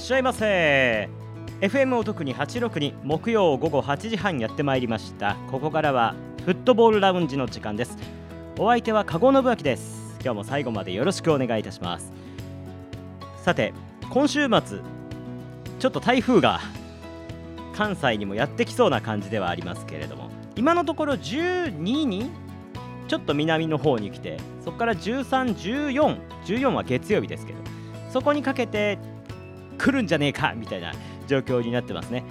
しゃいませ。FM を特に862木曜午後8時半やってまいりました。ここからはフットボールラウンジの時間です。お相手は籠信明です。今日も最後までよろしくお願いいたします。さて今週末ちょっと台風が関西にもやってきそうな感じではありますけれども今のところ12にちょっと南の方に来てそこから131414は月曜日ですけどそこにかけて来るんじゃねえかみたいな状況になってますね、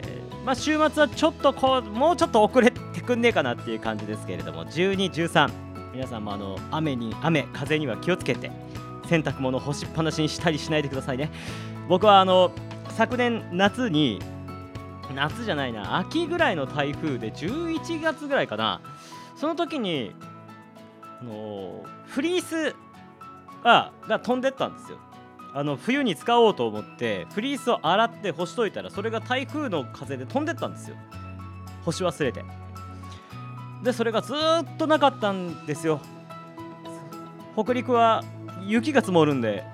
え、まあ、週末はちょっとこうもうちょっと遅れてくんねえかなっていう感じですけれども12、13皆さんもあの雨に雨風には気をつけて洗濯物干しっぱなしにしたりしないでくださいね。僕はあの昨年夏に夏じゃないな秋ぐらいの台風で11月ぐらいかな。その時にあのフリースが飛んでったんですよ。あの冬に使おうと思ってフリースを洗って干しといたらそれが台風の風で飛んでったんですよ。干し忘れて。でそれがずっとなかったんですよ。北陸は雪が積もるんで。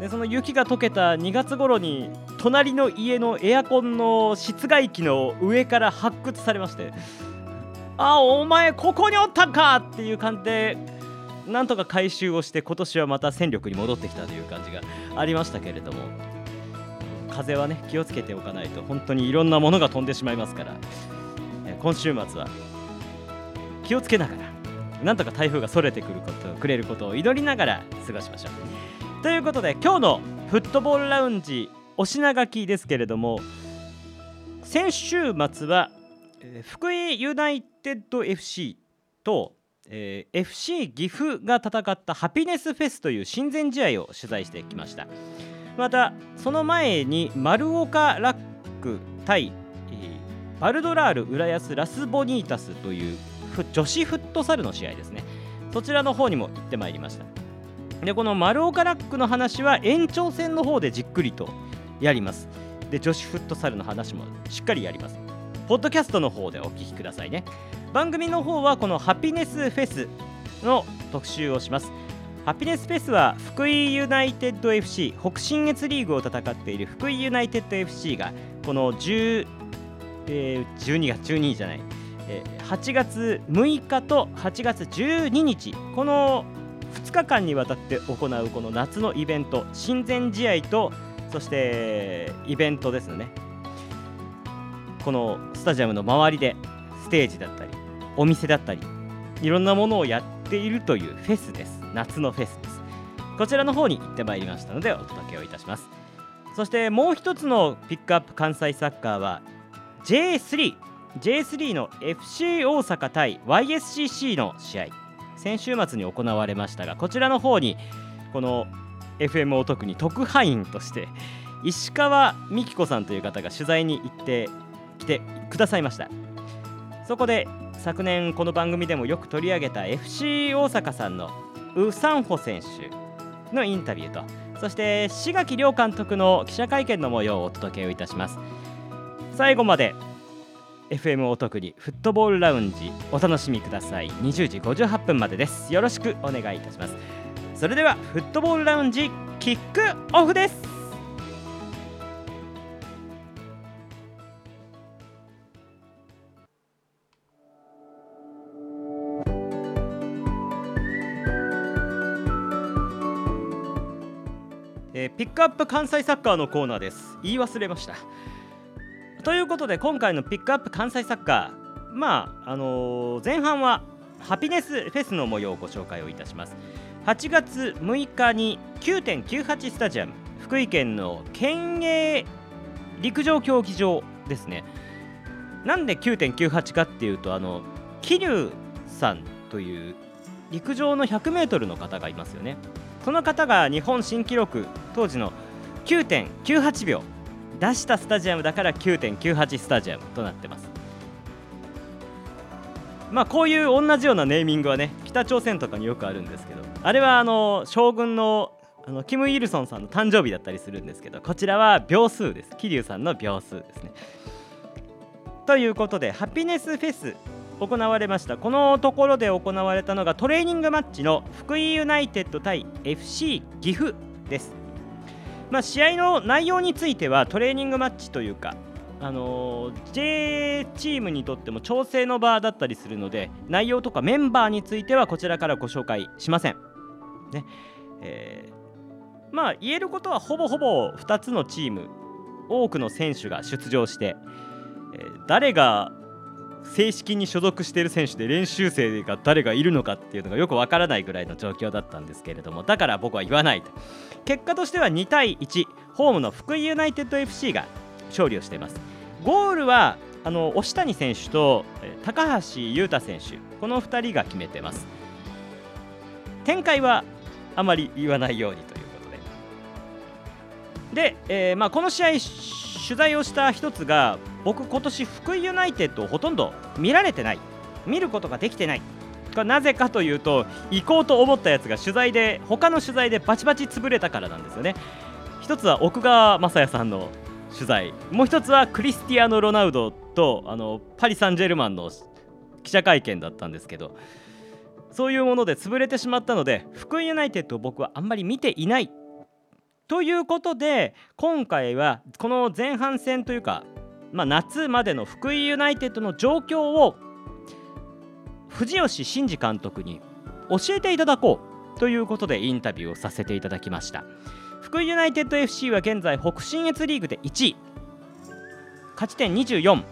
でその雪が溶けた2月頃に隣の家のエアコンの室外機の上から発掘されましてあお前ここにおったんかっていう感じでなんとか回収をして今年はまた戦力に戻ってきたという感じがありましたけれども風はね気をつけておかないと本当にいろんなものが飛んでしまいますから今週末は気をつけながらなんとか台風がそれてくることくれることを祈りながら過ごしましょう。ということで今日のフットボールラウンジお品書きですけれども先週末は、福井ユナイテッド FC と、えー、FC 岐阜が戦ったハピネスフェスという親善試合を取材してきました。またその前に丸岡ラック対、えー、バルドラール浦安ラスボニータスという女子フットサルの試合ですね。そちらの方にも行ってまいりました。でこの丸岡ラックの話は延長戦の方でじっくりとやります。で女子フットサルの話もしっかりやります。ポッドキャストの方でお聞きくださいね。番組の方はこのハピネスフェスの特集をします。ハピネスフェスは福井ユナイテッド FC 北信越リーグを戦っている福井ユナイテッド FC がこの10、えー、12月12じゃない8月6日と8月12日この2日間にわたって行うこの夏のイベント親善試合とそしてイベントですね。このスタジアムの周りでステージだったりお店だったりいろんなものをやっているというフェスです。夏のフェスです。こちらの方に行ってまいりましたのでお届けをいたします。そしてもう一つのピックアップ関西サッカーは J3 J3 の FC 大阪対 YSCC の試合。先週末に行われましたがこちらの方にこの FM を特に特派員として石川美希子さんという方が取材に行ってきてくださいました。そこで昨年この番組でもよく取り上げた FC 大阪さんのウ・サンホ選手のインタビューとそして志垣亮監督の記者会見の模様をお届けをいたします。最後まで FM お得にフットボールラウンジお楽しみください。20時58分までです。よろしくお願いいたします。それではフットボールラウンジキックオフです。ピックアップ関西サッカーのコーナーです。言い忘れました。ということで今回のピックアップ関西サッカーまああのー、前半はハピネスフェスの模様をご紹介をいたします。8月6日に9.98スタジアム福井県の県営陸上競技場ですね。なんで9.98かっていうとあの桐生さんという陸上の 100m の方がいますよね。その方が日本新記録当時の9.98秒出したスタジアムだから9.98スタジアムとなってます。まあこういう同じようなネーミングはね北朝鮮とかによくあるんですけどあれはあの将軍のあのキム・イルソンさんの誕生日だったりするんですけどこちらは秒数です。桐生さんの秒数ですね。ということでハピネスフェス行われました。このところで行われたのがトレーニングマッチの福井ユナイテッド対 FC 岐阜です。まあ、試合の内容についてはトレーニングマッチというか、あの J チームにとっても調整の場だったりするので内容とかメンバーについてはこちらからご紹介しません。ね。えー、まあ言えることはほぼほぼ2つのチーム多くの選手が出場して、えー、誰が正式に所属している選手で練習生が誰がいるのかっていうのがよくわからないぐらいの状況だったんですけれどもだから僕は言わないと。結果としては2対1ホームの福井ユナイテッド FC が勝利をしています。ゴールはあの押谷選手と高橋優太選手。この2人が決めてます。展開はあまり言わないようにということで。で、えーまあ、この試合取材をした一つが僕今年福井ユナイテッドをほとんど見られてない。見ることができてない。なぜかというと行こうと思ったやつが取材で他の取材でバチバチ潰れたからなんですよね。一つは奥川雅也さんの取材。もう一つはクリスティアーノ・ロナウドとあのパリ・サンジェルマンの記者会見だったんですけどそういうもので潰れてしまったので福井ユナイテッドを僕はあんまり見ていないということで今回はこの前半戦というか、まあ、夏までの福井ユナイテッドの状況を藤吉真二監督に教えていただこうということでインタビューをさせていただきました。福井ユナイテッド FC は現在北信越リーグで1位。勝ち点24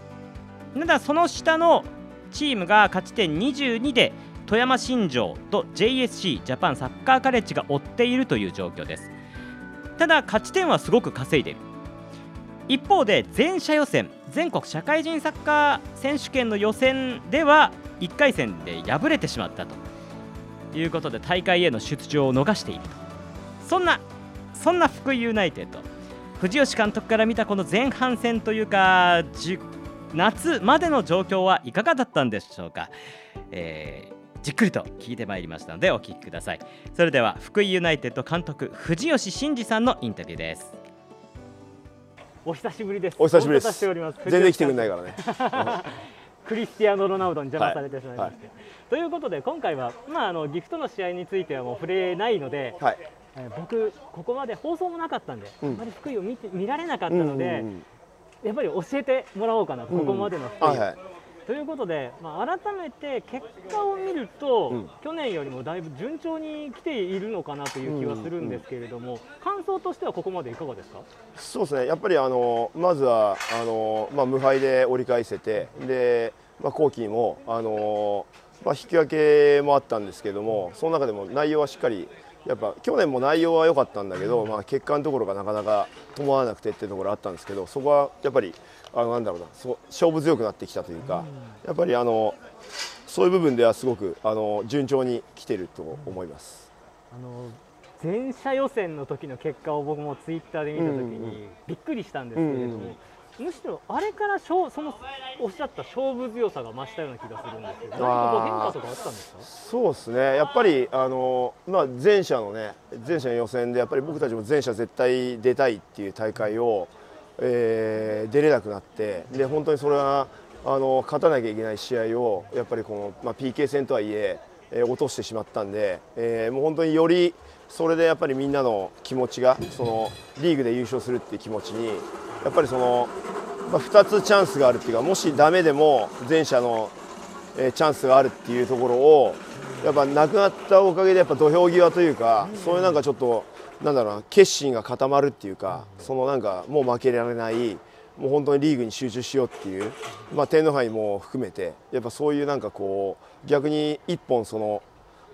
ただその下のチームが勝ち点22で富山新庄と JSC ジャパンサッカーカレッジが追っているという状況です。ただ勝ち点はすごく稼いでいる。一方で全社予選全国社会人サッカー選手権の予選では1回戦で敗れてしまったということで大会への出場を逃していると。そんなそんな福井ユナイテッド藤吉監督から見たこの前半戦というか夏までの状況はいかがだったんでしょうか、えーじっくりと聞いてまいりましたのでお聞きください。それでは福井ユナイテッド監督藤吉真二さんのインタビューです。お久しぶりです。お久しぶりです。全然来てくれないからね。クリスティアーノ・ロナウドに邪魔されてしまいまして、はい。はい、ということで今回は、まあ、あのギフトの試合についてはもう触れないので、はい、えー、僕ここまで放送もなかったんで、うん、あまり福井を見て見られなかったので、うんうんうん、やっぱり教えてもらおうかな、ここまでの福井、はいはいということで、まあ、改めて結果を見ると、うん、去年よりもだいぶ順調に来ているのかなという気はするんですけれども、うんうん、感想としてはここまでいかがですか？そうですね、やっぱりあのまずはあの、まあ、無敗で折り返せて、でまあ、後期もあの、まあ、引き分けもあったんですけれども、その中でも内容はしっかりやっぱ去年も内容は良かったんだけど、まあ、結果のところがなかなか伴わなくてっていうところあったんですけどそこはやっぱりあのなんだろうな。そ勝負強くなってきたというか、やっぱりあのそういう部分ではすごくあの順調に来てると思います。あの全社予選の時の結果を僕もツイッターで見た時にびっくりしたんですけれども、むしろあれからそのおっしゃった勝負強さが増したような気がするんですけど、変化とかあったんですか？そうですね、やっぱりあの、まあ、前者のね、前者の予選で、やっぱり僕たちも前者絶対出たいっていう大会を、えー、出れなくなって、で本当にそれはあの勝たなきゃいけない試合を、やっぱりこの、まあ、PK 戦とはいえ、えー、落としてしまったんで、えー、もう本当によりそれでやっぱりみんなの気持ちが、そのリーグで優勝するっていう気持ちに、やっぱりその、まあ、2つチャンスがあるっていうかもしダメでも前者の、えー、チャンスがあるっていうところをやっぱなくなったおかげでやっぱ土俵際というかそういうなんかちょっとなんだろうな決心が固まるっていうかそのなんかもう負けられないもう本当にリーグに集中しようっていう、まあ、天皇杯も含めてやっぱそういうなんかこう逆に一本その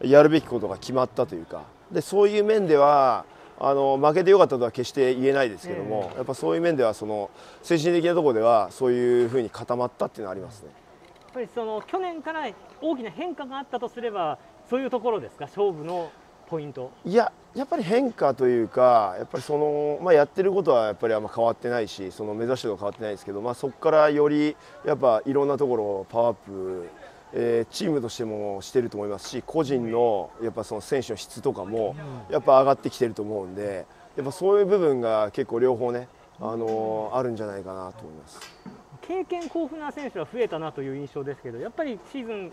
やるべきことが決まったというかでそういう面ではあの負けてよかったとは決して言えないですけども、やっぱそういう面ではその精神的なところではそういうふうに固まったっていうのはありますね。やっぱりその去年から大きな変化があったとすればそういうところですか？勝負のポイント。いややっぱり変化というかやっぱりその、まあ、やってることはやっぱりあんま変わってないしその目指してることは変わってないですけど、まあ、そこからよりやっぱいろんなところをパワーアップえー、チームとしてもしてると思いますし個人のやっぱその選手の質とかもやっぱ上がってきてると思うんでやっぱそういう部分が結構両方ね、あのー、あるんじゃないかなと思います。経験豊富な選手は増えたなという印象ですけどやっぱりシーズン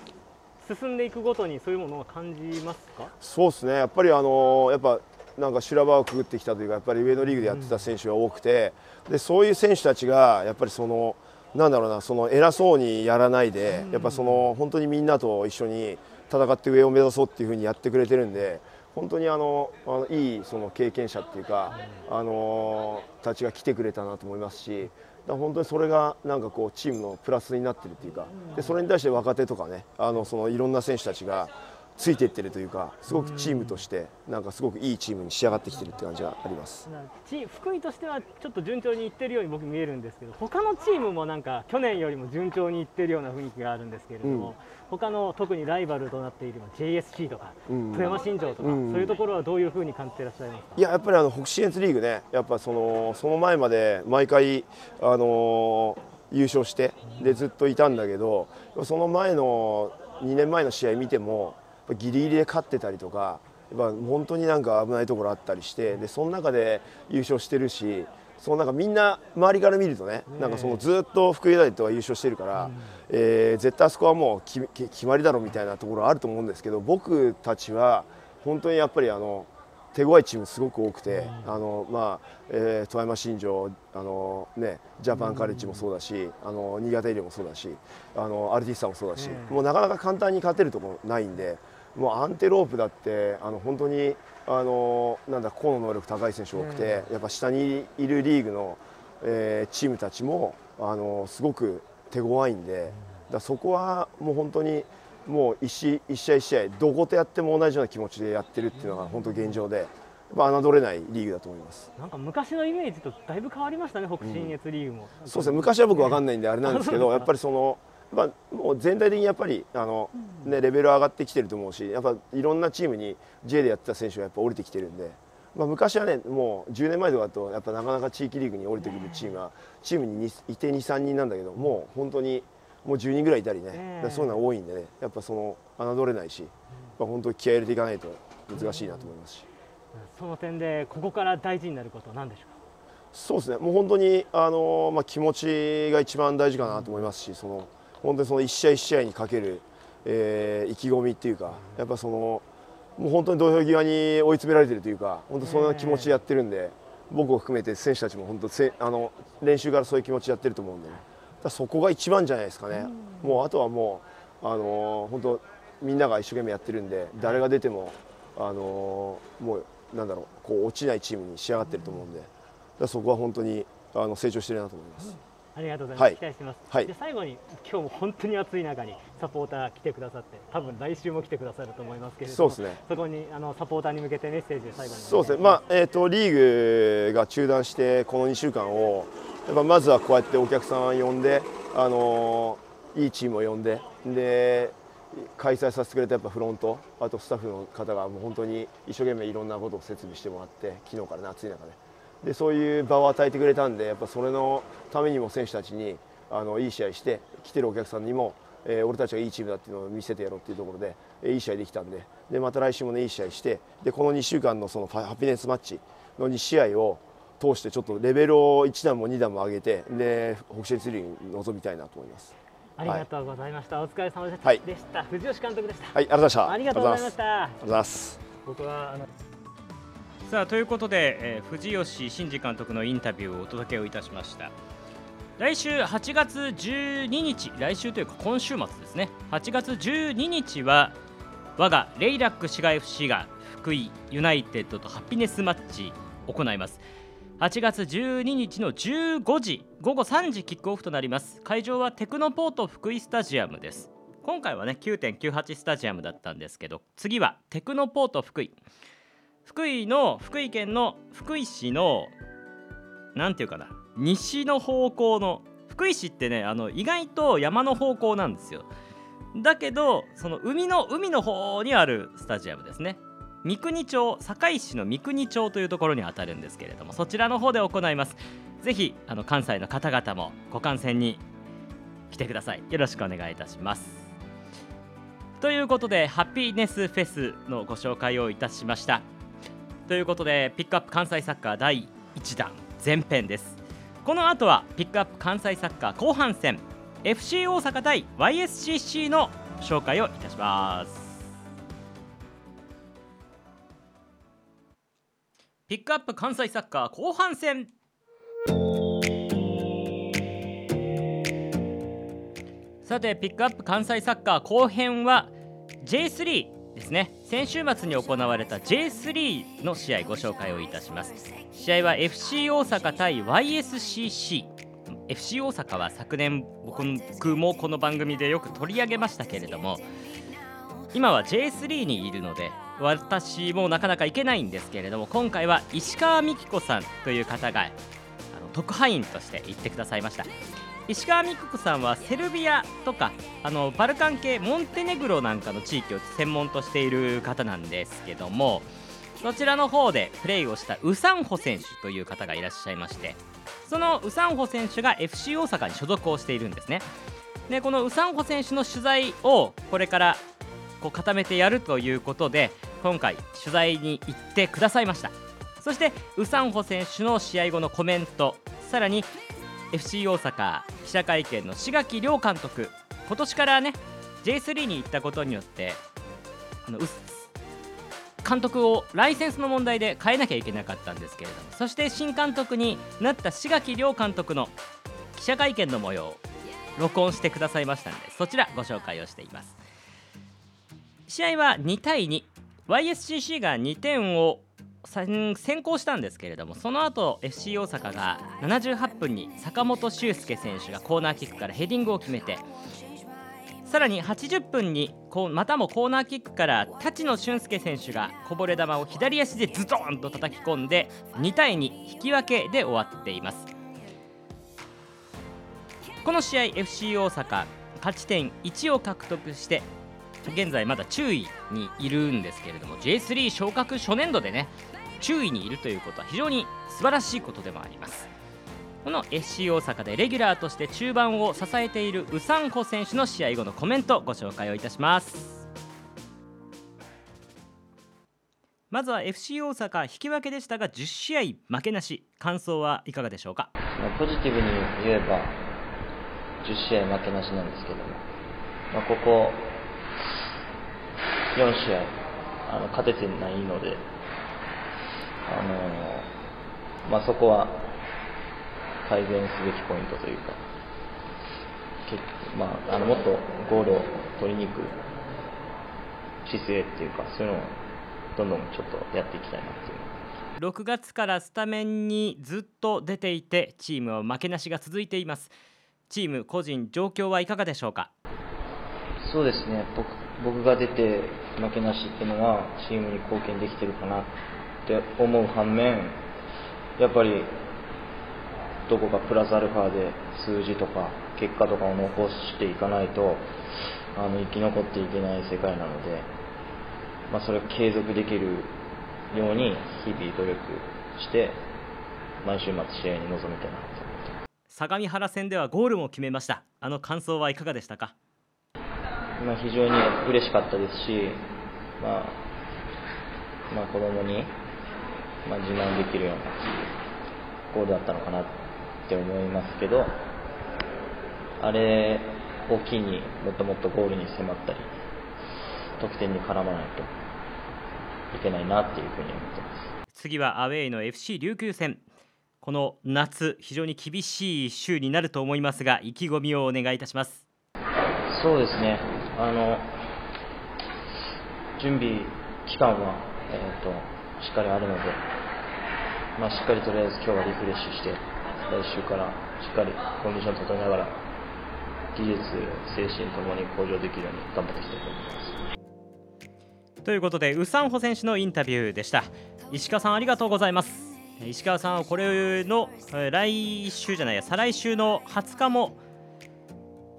進んでいくごとにそういうものは感じますか？そうですね。やっぱりあの、やっぱなんか修羅場をくぐってきたというかやっぱり上のリーグでやってた選手が多くてでそういう選手たちがやっぱりそのなんだろうなその偉そうにやらないでやっぱその本当にみんなと一緒に戦って上を目指そうっていうふうにやってくれてるんで本当にあのあのいいその経験者っていうかあのたちが来てくれたなと思いますしから本当にそれがなんかこうチームのプラスになってるっていうかでそれに対して若手とかねあのそのいろんな選手たちがついていってるというかすごくチームとしてなんかすごくいいチームに仕上がってきてるって感じがあります。チ福井としてはちょっと順調にいってるように僕見えるんですけど他のチームもなんか去年よりも順調にいってるような雰囲気があるんですけれども、うん、他の特にライバルとなっている JSC とか、うん、富山新庄とか、うん、そういうところはどういうふうに感じていらっしゃいますか？いややっぱりあの北信越リーグねやっぱそのその前まで毎回あの優勝してでずっといたんだけどその前の2年前の試合見てもギリギリで勝ってたりとかやっぱ本当になんか危ないところあったりしてでその中で優勝してるしそのなんかみんな周りから見るとねなんかそのずっと福井大とは優勝してるから、えー、絶対あそこはもう決まりだろうみたいなところあると思うんですけど僕たちは本当にやっぱりあの手強いチームすごく多くて、あのまあえー、富山新庄あの、ね、ジャパンカレッジもそうだし、あの新潟医療もそうだしあのアルティスタもそうだし、もうなかなか簡単に勝てるところないんでもうアンテロープだってあの本当にあのなんだ個の能力高い選手多くて、やっぱ下にいるリーグの、えー、チームたちもあのすごく手強いんで、だそこはもう本当にもう一試一試合一試合どことやっても同じような気持ちでやってるっていうのが本当現状で。まあ、侮れないリーグだと思います。なんか昔のイメージとだいぶ変わりましたね、北信越リーグも、うん、そうですね。昔は僕分かんないんであれなんですけど、やっぱりそのまあ、もう全体的にやっぱりあの、ね、レベル上がってきてると思うしやっぱいろんなチームに J でやってた選手がやっぱ降りてきてるんで、まあ、昔はねもう10年前とかだとやっぱなかなか地域リーグに降りてくるチームはチームにいて23人なんだけどもう本当にもう10人ぐらいいたりね、そういうのが多いんでねやっぱその侮れないし、まあ、本当に気合い入れていかないと難しいなと思いますし。その点でここから大事になることは何でしょうか？そうですね。もう本当にあの、まあ、気持ちが一番大事かなと思いますしその本当にその一試合一試合にかける、えー、意気込みっていうかやっぱそのもう本当に土俵際に追い詰められてるというか本当そんな気持ちでやってるんで、僕を含めて選手たちも本当せあの練習からそういう気持ちでやってると思うんで、ね、そこが一番じゃないですかね、もうあとはもう、あの本当みんなが一生懸命やってるんで誰が出ても、あのもうなんだろうこう落ちないチームに仕上がってると思うんで、そこは本当にあの成長してるなと思います。ありがとうございます。はい、期待してます。はい、で最後に今日も本当に暑い中にサポーター来てくださって、多分来週も来てくださると思いますけれども、そうですね。そこにあのサポーターに向けてメッセージ最後にそうですね。まあえっ、ー、とリーグが中断してこの2週間をやっぱまずはこうやってお客さん呼んで、あのいいチームを呼んで、で開催させてくれたやっぱフロント、あとスタッフの方がもう本当に一生懸命いろんなことを設備してもらって、昨日からね暑い中で。でそういう場を与えてくれたんでやっぱそれのためにも選手たちにあのいい試合して来てるお客さんにも、えー、俺たちがいいチームだっていうのを見せてやろうっていうところで、えー、いい試合できたんででまた来週もねいい試合してでこの2週間のそのハピネスマッチの2試合を通してちょっとレベルを1段も2段も上げてで北信ツリーに臨みたいなと思います。ありがとうございました。はい、お疲れ様でした。はい、でした。藤吉監督でした。はい、ありがとうございました。ありがとうございました。ありがとうございます。僕はあの。さあということで、えー、藤吉真二監督のインタビューをお届けをいたしました。来週8月12日来週というか今週末ですね。8月12日は我がレイラック滋賀 FC が福井ユナイテッドとハピネスマッチ行います。8月12日の15時午後3時キックオフとなります。会場はテクノポート福井スタジアムです。今回はね9.98スタジアムだったんですけど次はテクノポート福井。福井の福井県の福井市の何て言うかな西の方向の福井市ってねあの意外と山の方向なんですよ。だけどその海の海の方にあるスタジアムですね。三国町堺市の三国町というところにあたるんですけれどもそちらの方で行います。ぜひあの関西の方々もご観戦に来てください。よろしくお願いいたします。ということでハッピーネスフェスのご紹介をいたしました。ということでピックアップ関西サッカー第1弾前編です。この後はピックアップ関西サッカー後半戦 FC 大阪対 YSCC の紹介をいたします。ピックアップ関西サッカー後半戦。さてピックアップ関西サッカー後編は J3 ですね。先週末に行われた J3 の試合ご紹介をいたします。試合は FC 大阪対 YSCC FC 大阪は昨年僕もこの番組でよく取り上げましたけれども今は J3 にいるので私もなかなか行けないんですけれども今回は石川美希子さんという方があの特派員として行ってくださいました。石川美希子さんはセルビアとかあのバルカン系モンテネグロなんかの地域を専門としている方なんですけどもそちらの方でプレーをしたウサンホ選手という方がいらっしゃいましてそのウサンホ選手が FC 大阪に所属をしているんですね。でこのウサンホ選手の取材をこれからこう固めてやるということで今回取材に行ってくださいました。そしてウサンホ選手の試合後のコメントさらに FC 大阪記者会見の志垣亮監督。今年からね J3 に行ったことによってあの監督をライセンスの問題で変えなきゃいけなかったんですけれどもそして新監督になった志垣亮監督の記者会見の模様を録音してくださいましたのでそちらご紹介をしています。試合は2対 2YSCC が2点を先行したんですけれどもその後 FC 大阪が78分に坂本修介選手がコーナーキックからヘディングを決めてさらに80分にこうまたもコーナーキックから立野俊介選手がこぼれ球を左足でズドンと叩き込んで2対2引き分けで終わっています。この試合 FC 大阪勝ち点1を獲得して現在まだ注意にいるんですけれども J3 昇格初年度でね注意にいるということは非常に素晴らしいことでもあります。この FC 大阪でレギュラーとして中盤を支えているウサンホ選手の試合後のコメントご紹介をいたします。まずは FC 大阪引き分けでしたが10試合負けなし感想はいかがでしょうか？ポジティブに言えば10試合負けなしなんですけども、まあ、ここ4試合あの勝ててないのであのまあ、そこは改善すべきポイントというか、まあ、あのもっとゴールを取りに行く姿勢っていうか、そういうのをどんどんちょっとやっていきたいなっていう。6月からスタメンにずっと出ていてチームは負けなしが続いています。チーム個人状況はいかがでしょうか？そうですね。僕僕が出て負けなしっていうのはチームに貢献できてるかなって思う反面やっぱりどこかプラスアルファで数字とか結果とかを残していかないとあの生き残っていけない世界なので、まあ、それを継続できるように日々努力して毎週末試合に臨みたいなと思って相模原戦ではゴールも決めました。あの感想はいかがでしたか、まあ、非常に嬉しかったですし、まあ、まあ子供にまあ、自慢できるようなゴールだったのかなって思いますけど、あれを機にもっともっとゴールに迫ったり、得点に絡まないといけないなっていうふうに思ってます次はアウェイの FC 琉球戦。この夏、非常に厳しい週になると思いますが、意気込みをお願いいたします。そうですね。あの準備期間は、えーとしっかりあるので、まあ、しっかりとりあえず今日はリフレッシュして、来週からしっかりコンディション整えながら、技術、精神ともに向上できるように頑張っていきたいと思います。ということで、ウサンホ選手のインタビューでした。石川さん、ありがとうございます。石川さんはこれの来週じゃないや、再来週の20日も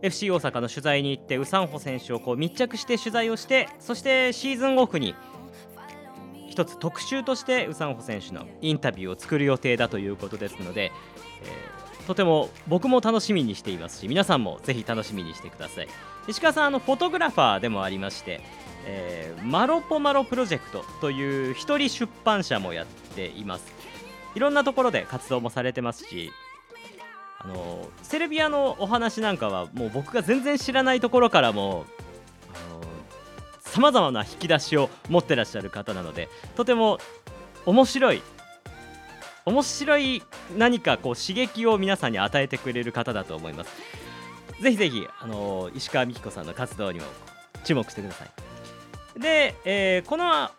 FC 大阪の取材に行って、ウサンホ選手をこう密着して取材をして、そしてシーズンオフに一つ特集としてウサンホ選手のインタビューを作る予定だということですので、えー、とても僕も楽しみにしていますし皆さんもぜひ楽しみにしてください。石川さんあのフォトグラファーでもありまして、えー、マロポマロプロジェクトという一人出版社もやっています。いろんなところで活動もされてますしあのセルビアのお話なんかはもう僕が全然知らないところからもさまざまな引き出しを持ってらっしゃる方なのでとても面白い面白い何かこう刺激を皆さんに与えてくれる方だと思います。ぜひぜひあの石川美希子さんの活動にも注目してください。で、えーこの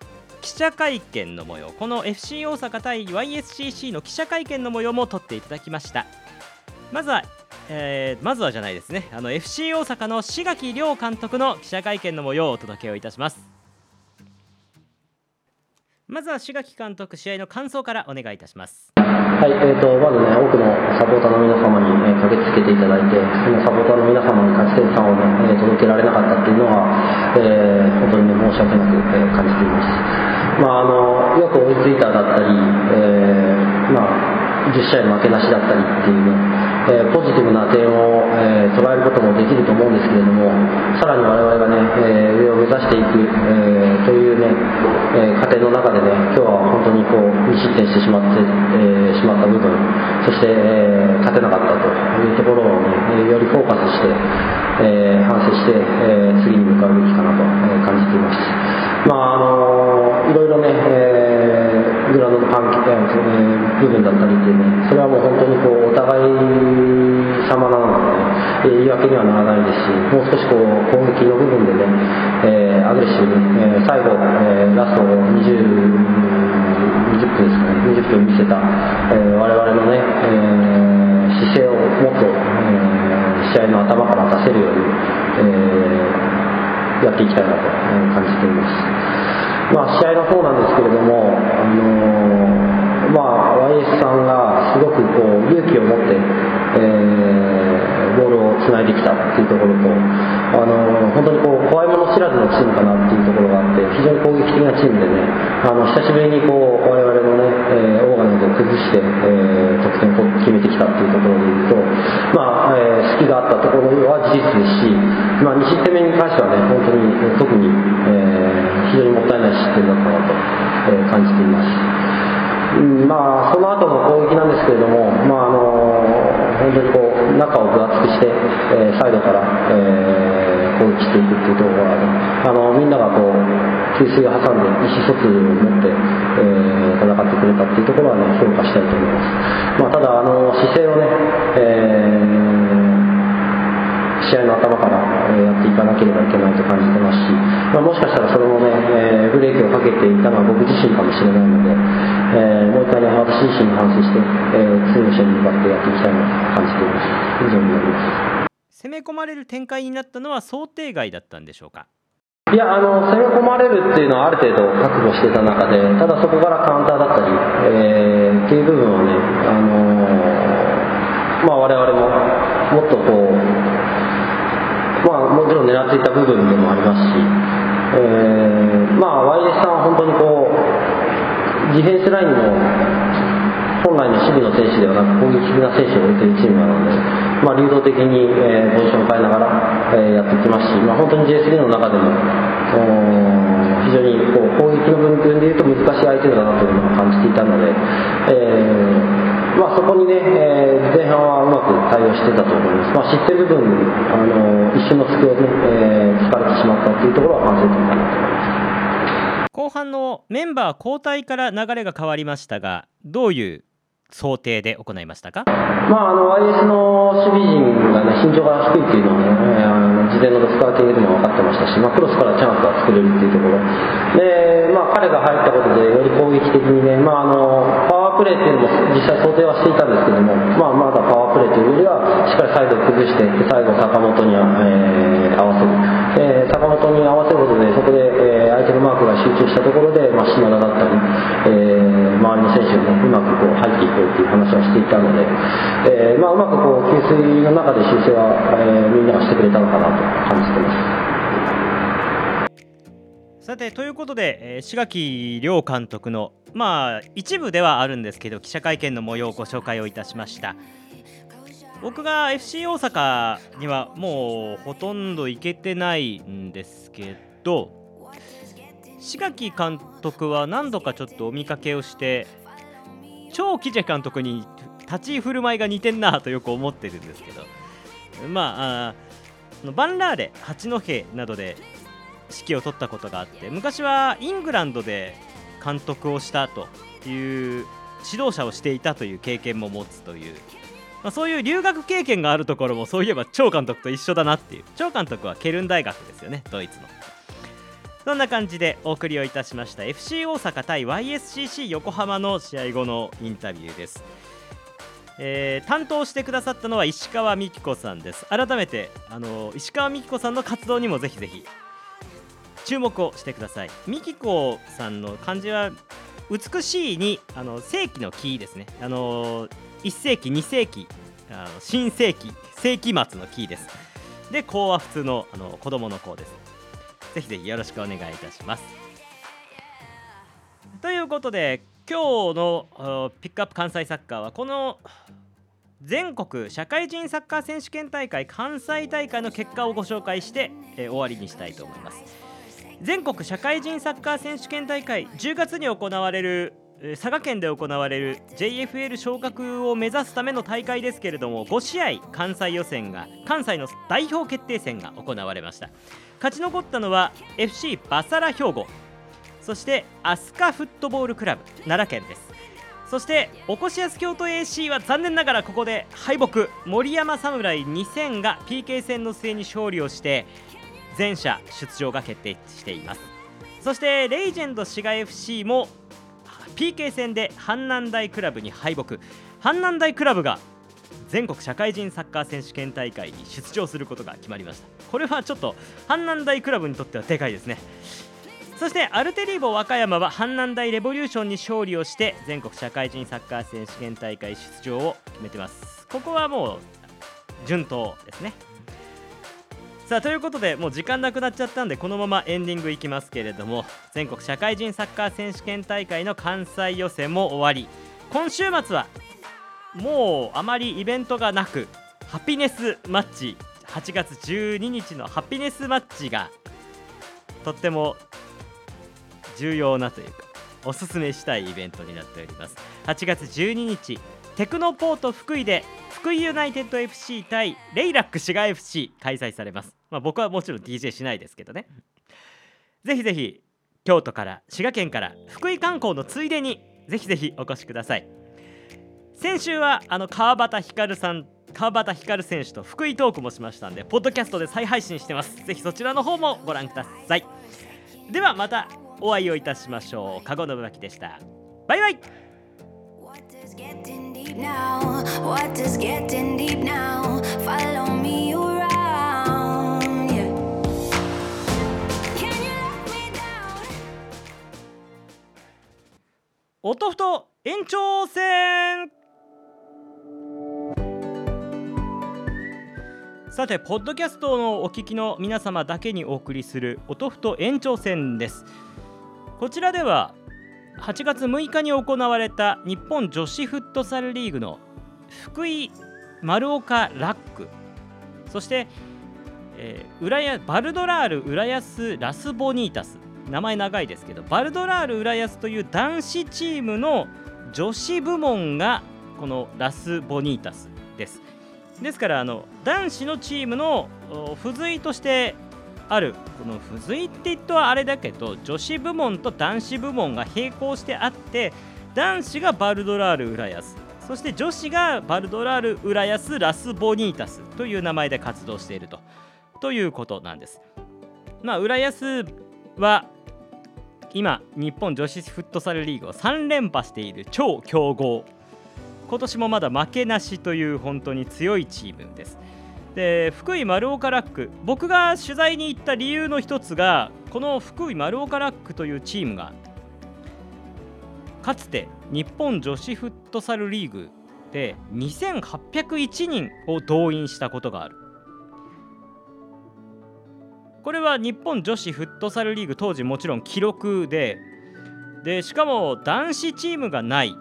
記者会見の模様この FC 大阪対 YSCC の記者会見の模様も撮っていただきました。まずは、えーまずはじゃないですね。あの FC 大阪の志垣亮監督の記者会見の模様をお届けをいたします。まずは志垣監督試合の感想からお願いいたします。はい、えー、とまずね、多くのサポーターの皆様に、えー駆けつけていただいて、そのサポーターの皆様に勝ち点3をね、えー届けられなかったっていうのは、えー本当にね、申し訳なく、えー感じています。まあ、あのよく追いついただったり、えーまあ、10試合負けなしだったりっていうね、えーポジティブな点を、えー捉えることもできると思うんですけれども、さらに我々がね、えー上を目指していく、えというね、え過程の中でね、今日は本当にこう、2失点してしまって、えしまった部分、そして、え勝てなかったというところをね、よりフォーカスして、え反省して、え次に向かうべきかなと、感じています。まああのいろいろね、えーグラウンドの関係、えー部分だったりっていうね、それはもう本当にこうお互い様なので、ね、え言い訳にはならないですし、もう少しこう攻撃の部分でね、えーアグレッシブに、えー最後、えーラスト20 20分ですかね、20分見せた、えー我々のね、えー姿勢をもっと、えー試合の頭から出せるように、えーやっていきたいなと感じています。まあ、試合の方なんですけれども、あのーまあ、YS さんがすごくこう勇気を持って、えーボールをつないできたっていうところと、あのー本当にこう怖いもの知らずのチームかなっていうところがあって、非常に攻撃的なチームでね、あの久しぶりにこう我々のね、えーオーガナイズを崩して、えー得点を決めてきたっていうところでいうと、まあえー隙があったところは事実ですし、まあ、2失点目に関してはね、本当に特に、えー非常にもったいない失点だったなと、えー感じています。うんまあ、その後の攻撃なんですけれども、まああの本当にこう中を分厚くして、えーサイドから、えー攻撃していくっていうところが、あのみんながこう給水を挟んで意思疎通を持って、えー戦ってくれたっていうところは、ね、評価したいと思います。まあ、ただあの姿勢をね、えー試合の頭からえやっていかなければいけないと感じてますし、まあ、もしかしたらそれもね、えーブレーキをかけていたのは僕自身かもしれないので、えーもう一回ね、私自身に反省して、えー次の試合に向かってやっていきたいなと感じています。以上になります。攻め込まれる展開になったのは想定外だったんでしょうか？いやあの攻め込まれるっていうのはある程度覚悟してた中で、ただそこからカウンターだったり、えーっていう部分をね、あのーまあ、我々ももっとこう、まあ、もちろん狙っていた部分でもありますし、えーまあ、YS さんは本当にこう、ディフェンスラインの本来の守備の選手ではなく攻撃的な選手を置いているチームなので、まあ、流動的に、えーポジションを変えながら、えーやってきますし、まあ、本当に J3 の中でも非常にこう攻撃の部分でいうと難しい相手だなというのを感じていたので、えーまあ、そこにね、えー前半はうまく対応してたと思います、まあ、失点部分あの一瞬の隙をね、えー突かれてしまったというところは反省点かなと思います。後半のメンバー交代から流れが変わりましたがどういう想定で行いましたか？まあ、あの YS の守備陣が、ね、身長が低いっていうのはね、あの事前のスカーティングでも分かってましたし、まあ、クロスからチャンスが作れるっていうところ。で、まあ、彼が入ったことでより攻撃的にね、まあ、あのパワープレーっていうのも実際想定はしていたんですけども、まあ、まだパワープレーというよりはしっかりサイドを崩して最後坂本に、えー合わせる、えー坂本に合わせることでそこで、えー相手のマークが集中したところで、まあ、島田だったり、えー周りの選手が、ね、うまくこう入っていこうという話はしていたので、えーまあ、うまくこう給水の中で修正は、えーみんながしてくれたのかなと感じてます。さてということで、えー、志垣亮監督のまあ一部ではあるんですけど記者会見の模様をご紹介をいたしました。僕が FC 大阪にはもうほとんど行けてないんですけど志垣監督は何度かちょっとお見かけをして超キジェ監督に立ち居振る舞いが似てんなとよく思ってるんですけどまああバンラーレ八戸などで指揮を取ったことがあって昔はイングランドで監督をしたという指導者をしていたという経験も持つという、まあ、そういう留学経験があるところもそういえば張監督と一緒だなっていう張監督はケルン大学ですよねドイツの。そんな感じでお送りをいたしました FC 大阪対 YSCC 横浜の試合後のインタビューです。えー、担当してくださったのは石川美希子さんです。改めてあの石川美希子さんの活動にもぜひぜひ注目をしてください。美希子さんの漢字は美しいにあの世紀の木ですね。あの1世紀2世紀あの新世紀世紀末の木です。で子は普通のあの子供の子です。ぜひぜひよろしくお願いいたします。ということで今日のピックアップ関西サッカーはこの全国社会人サッカー選手権大会関西大会の結果をご紹介して、えー、終わりにしたいと思います。全国社会人サッカー選手権大会10月に行われる佐賀県で行われる JFL 昇格を目指すための大会ですけれども5試合関西予選が関西の代表決定戦が行われました。勝ち残ったのは FC バサラ兵庫そして飛鳥フットボールクラブ奈良県です。そしておこしやす京都 AC は残念ながらここで敗北。森山侍2000が PK 戦の末に勝利をして全社出場が決定しています。そしてレイジェンド滋賀 FC も PK 戦で阪南大クラブに敗北。阪南大クラブが全国社会人サッカー選手権大会に出場することが決まりました。これはちょっと阪南大クラブにとってはでかいですね。そしてアルテリーボ和歌山は阪南大レボリューションに勝利をして全国社会人サッカー選手権大会出場を決めてます。ここはもう順当ですね。さあということでもう時間なくなっちゃったんでこのままエンディングいきますけれども全国社会人サッカー選手権大会の関西予選も終わり今週末はもうあまりイベントがなくハピネスマッチ8月12日のハピネスマッチがとっても重要なというかおすすめしたいイベントになっております。8月12日テクノポート福井で福井ユナイテッド FC 対レイラック滋賀 FC 開催されます。まあ僕はもちろん DJ しないですけどね。ぜひぜひ京都から滋賀県から福井観光のついでにぜひぜひお越しください。先週はあの川端光さん川端光選手と福井トークもしましたんでポッドキャストで再配信してます。ぜひそちらの方もご覧ください。ではまたお会いをいたしましょう。加護信明でした。バイバイおとふと延長戦さてポッドキャストのお聞きの皆様だけにお送りするおとふと延長戦です。こちらでは8月6日に行われた日本女子フットサルリーグの福井丸岡ラック。そして、えー、浦安バルドラール浦安ラスボニータス。名前長いですけどバルドラール浦安という男子チームの女子部門がこのラスボニータスです。ですからあの男子のチームの付随としてあるこの付随って言ってはあれだけど女子部門と男子部門が並行してあって男子がバルドラール浦安。そして女子がバルドラール浦安ラスボニータスという名前で活動していると。ということなんです。まあ、浦安は今日本女子フットサルリーグを3連覇している超強豪。今年もまだ負けなしという本当に強いチームです。で福井丸岡ラック。僕が取材に行った理由の一つがこの福井丸岡ラックというチームがかつて日本女子フットサルリーグで2801人を動員したことがある。これは日本女子フットサルリーグ当時もちろん記録ででしかも男子チームがない。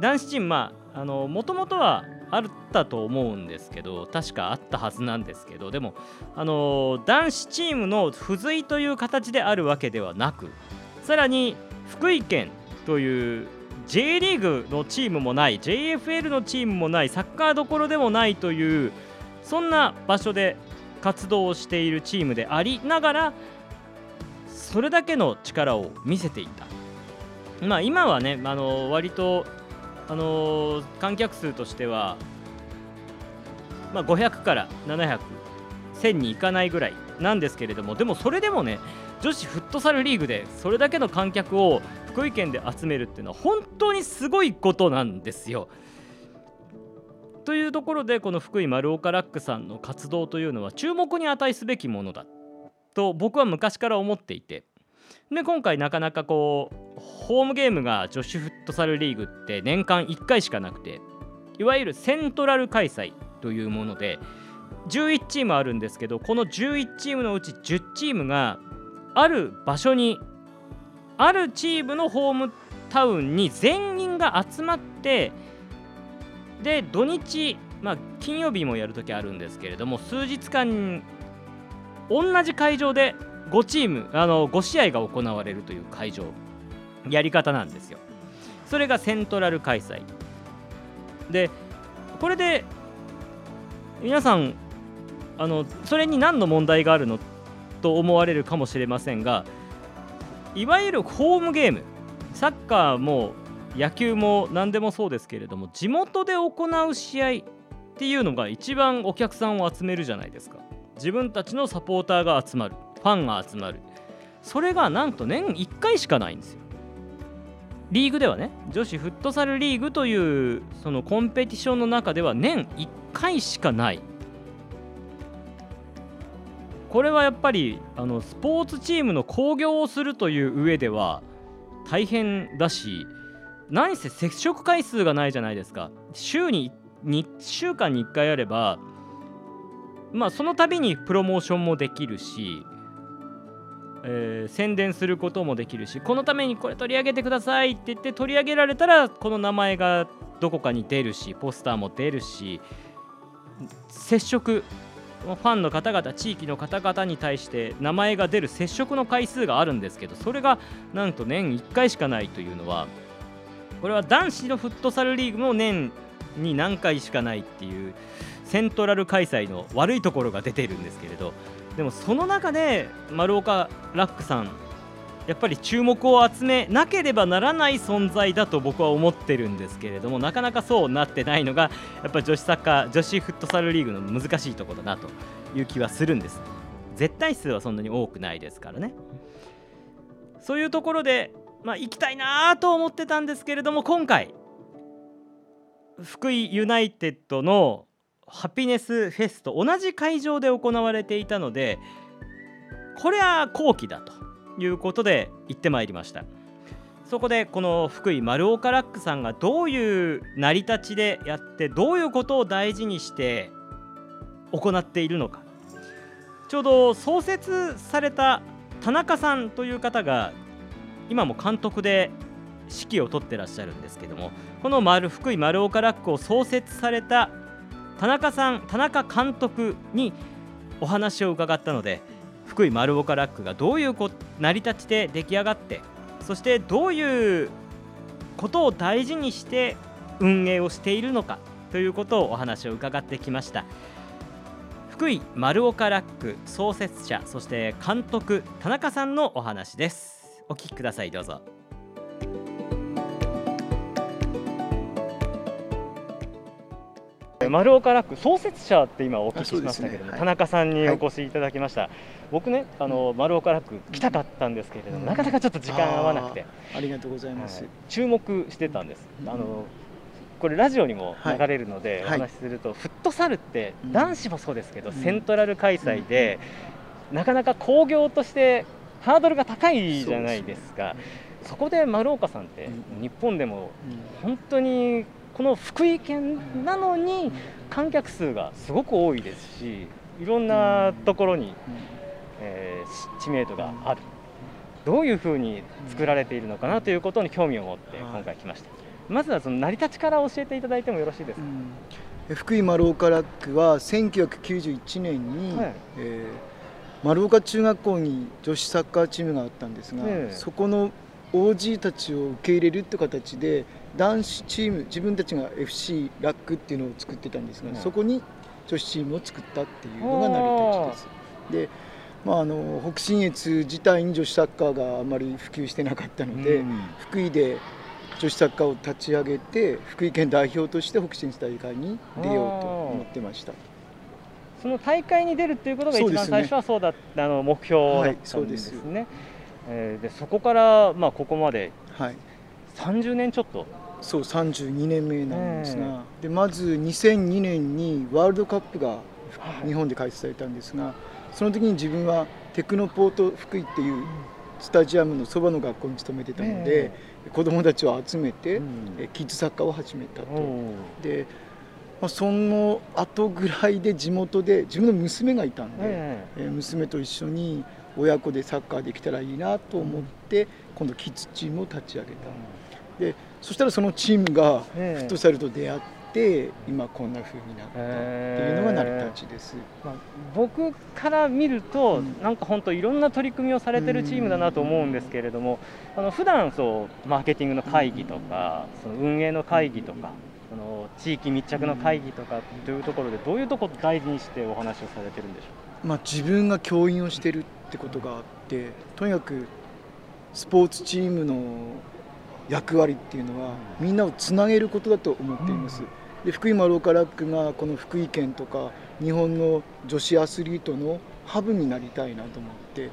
男子チームまあもともとはあったと思うんですけど確かあったはずなんですけどでもあの男子チームの付随という形であるわけではなくさらに福井県という J リーグのチームもない JFL のチームもないサッカーどころでもないというそんな場所で活動をしているチームでありながらそれだけの力を見せていたまあ今はねあの割とあの観客数としては、まあ、500から700、1000にいかないぐらいなんですけれども、でもそれでもね、女子フットサルリーグでそれだけの観客を福井県で集めるっていうのは本当にすごいことなんですよ。というところでこの福井丸岡ラックさんの活動というのは注目に値すべきものだと僕は昔から思っていて。で今回なかなかこうホームゲームが女子フットサルリーグって年間1回しかなくていわゆるセントラル開催というもので11チームあるんですけどこの11チームのうち10チームがある場所にあるチームのホームタウンに全員が集まってで土日、まあ、金曜日もやるときあるんですけれども数日間同じ会場で5チームあの5試合が行われるという会場やり方なんですよ。それがセントラル開催。でこれで皆さんあのそれに何の問題があるのと思われるかもしれませんがいわゆるホームゲームサッカーも野球も何でもそうですけれども地元で行う試合っていうのが一番お客さんを集めるじゃないですか。自分たちのサポーターが集まるファンが集まる。それがなんと年1回しかないんですよ。リーグではね女子フットサルリーグというそのコンペティションの中では年1回しかない。これはやっぱりあのスポーツチームの興行をするという上では大変だし何せ接触回数がないじゃないですか。週に2週間に1回あればまあその度にプロモーションもできるし、えー宣伝することもできるしこのためにこれ取り上げてくださいって言って取り上げられたらこの名前がどこかに出るしポスターも出るし接触ファンの方々地域の方々に対して名前が出る接触の回数があるんですけどそれがなんと年1回しかないというのはこれは男子のフットサルリーグも年に何回しかないっていうセントラル開催の悪いところが出ているんですけれどでもその中で丸岡ラックさんやっぱり注目を集めなければならない存在だと僕は思ってるんですけれどもなかなかそうなってないのがやっぱ女子サッカー女子フットサルリーグの難しいところだなという気はするんです。絶対数はそんなに多くないですからね。そういうところで、まあ、行きたいなと思ってたんですけれども今回福井ユナイテッドのハピネスフェスと同じ会場で行われていたのでこれは後期だということで行ってまいりました。そこでこの福井丸岡ラックさんがどういう成り立ちでやってどういうことを大事にして行っているのか。ちょうど創設された田中さんという方が今も監督で指揮を取ってらっしゃるんですけどもこの丸福井丸岡ラックを創設された田中さん田中監督にお話を伺ったので福井丸岡ラックがどういうこ成り立ちで出来上がってそしてどういうことを大事にして運営をしているのかということをお話を伺ってきました。福井丸岡ラック創設者そして監督田中さんのお話です。お聞きくださいどうぞ。丸岡ラック創設者って今お聞きしましたけどね。はい。田中さんにお越しいただきました、僕ねあの丸岡ラック来たかったんですけれども、うん。なかなかちょっと時間合わなくて、ありがとうございます、はい。注目してたんです、うん。あのこれラジオにも流れるので、はい。お話しすると、フットサルってうん。男子もそうですけど、うん。セントラル開催で、なかなか興行としてハードルが高いじゃないですか。そこで丸岡さんって、うん。日本でもうん。本当にこの福井県なのに観客数がすごく多いですしいろんなところに、えーし知名度がある、どういうふうに作られているのかなということに興味を持ってはい。今回来ました、まずはその成り立ちから教えていただいてもよろしいですか、うん。福井丸岡ラックは1991年に、はい。えー丸岡中学校に女子サッカーチームがあったんですが、ええ。そこの OG たちを受け入れるって形で男子チーム自分たちが FC ラックっていうのを作ってたんですが、うん。そこに女子チームを作ったっていうのが成り立ちです。でまあ、あの北信越自体に女子サッカーがあまり普及してなかったので、うん。福井で女子サッカーを立ち上げて福井県代表として北新地大会に出ようと思ってましたその大会に出るっていうことが一番最初はそうだったあの目標だったんですね。はい、えー、でそこからまあここまで30年ちょっと。そう32年目なんですが、でまず2002年にワールドカップが日本で開催されたんですが、その時に自分はテクノポート福井っていうスタジアムのそばの学校に勤めてたので、子どもたちを集めて、キッズサッカーを始めたと。でまあ、その後ぐらいで地元で自分の娘がいたんで、えー、娘と一緒に親子でサッカーできたらいいなと思って、今度キッズチームを立ち上げた、でそしたらそのチームがフットサルと出会って、今こんな風になったっていうのが成り立ちです、まあ、僕から見ると、うん、なんか本当いろんな取り組みをされてるチームだなと思うんですけれども、あの普段そうマーケティングの会議とか、その運営の会議とか、その地域密着の会議とかというところでどういうところを大事にしてお話をされてるんでしょうまあ、自分が教員をしてるってことがあってとにかくスポーツチームの役割っていうのはみんなをつなげることだと思っています。で福井マローカラックがこの福井県とか日本の女子アスリートのハブになりたいなと思って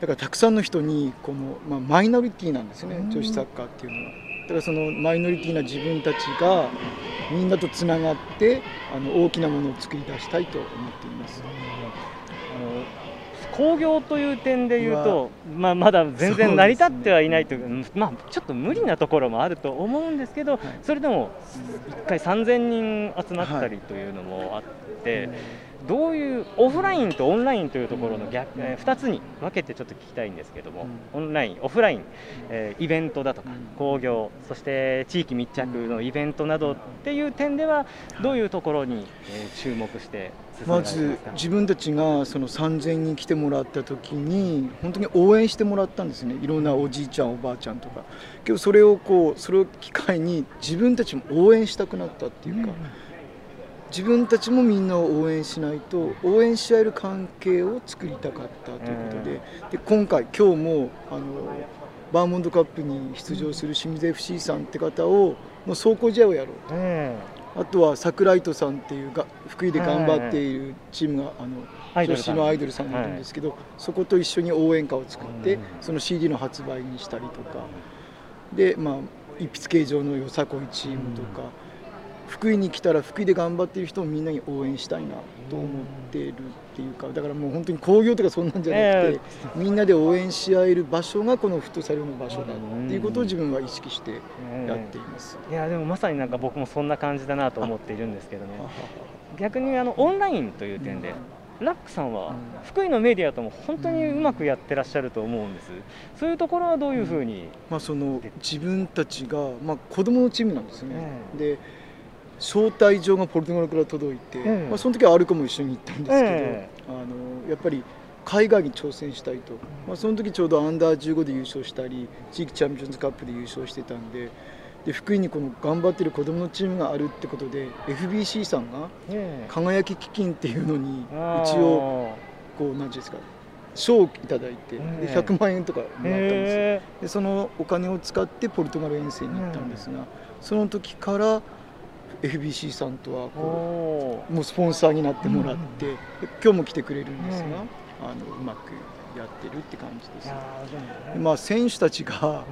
だからたくさんの人にこの、まあ、マイノリティなんですね女子サッカーっていうのは。だからそのマイノリティな自分たちがみんなとつながってあの大きなものを作り出したいと思っています。工業という点でいうと、まあ、まだ全然成り立ってはいないという、まあ、ちょっと無理なところもあると思うんですけど、それでも1回3000人集まったりというのもあって。どういうオフラインとオンラインというところの逆、えー、2つに分けてちょっと聞きたいんですけども、オンライン、オフライン、えー、イベントだとか興行そして地域密着のイベントなどっていう点ではどういうところに、えー、注目してまず自分たちがその3000人来てもらった時に本当に応援してもらったんですね。いろんなおじいちゃんおばあちゃんとか。けどそれをこうそれを機会に自分たちも応援したくなったっていうか。自分たちもみんなを応援しないと応援し合える関係を作りたかったということでで今回今日もあのバーモンドカップに出場する清水 FC さんって方をもう走行試合をやろうと、あとは桜井戸さんっていうが福井で頑張っているチームがあの女子のアイドルさんがいるんですけど、そこと一緒に応援歌を作ってその CD の発売にしたりとか。でまあ一筆形状のよさこいチームとか。福井に来たら福井で頑張っている人をみんなに応援したいなと思ってるっていうかだからもう本当に興行とかそんなんじゃなくて、みんなで応援し合える場所がこのフットサルの場所だっていうことを自分は意識してやっています、いやでもまさになんか僕もそんな感じだなと思っているんですけどね。逆にあのオンラインという点で、ラックさんは福井のメディアとも本当にうまくやってらっしゃると思うんです、そういうところはどういうふうに、まあ、その自分たちが、まあ、子どものチームなんですね。で招待状がポルトガルから届いて、まあ、その時はアルコも一緒に行ったんですけど、あのやっぱり海外に挑戦したいと、まあ、その時ちょうどアンダー15で優勝したり地域チャンピオンズカップで優勝してたんでで福井にこの頑張ってる子どものチームがあるってことで FBC さんが輝き基金っていうのに一応こう何て言うんですか賞をいただいてで100万円とかもらったんですでそのお金を使ってポルトガル遠征に行ったんですがその時から FBC さんとはこうもうスポンサーになってもらって、うん、今日も来てくれるんですが、うん、あのうまくやってるって感じです。まあ選手たちが、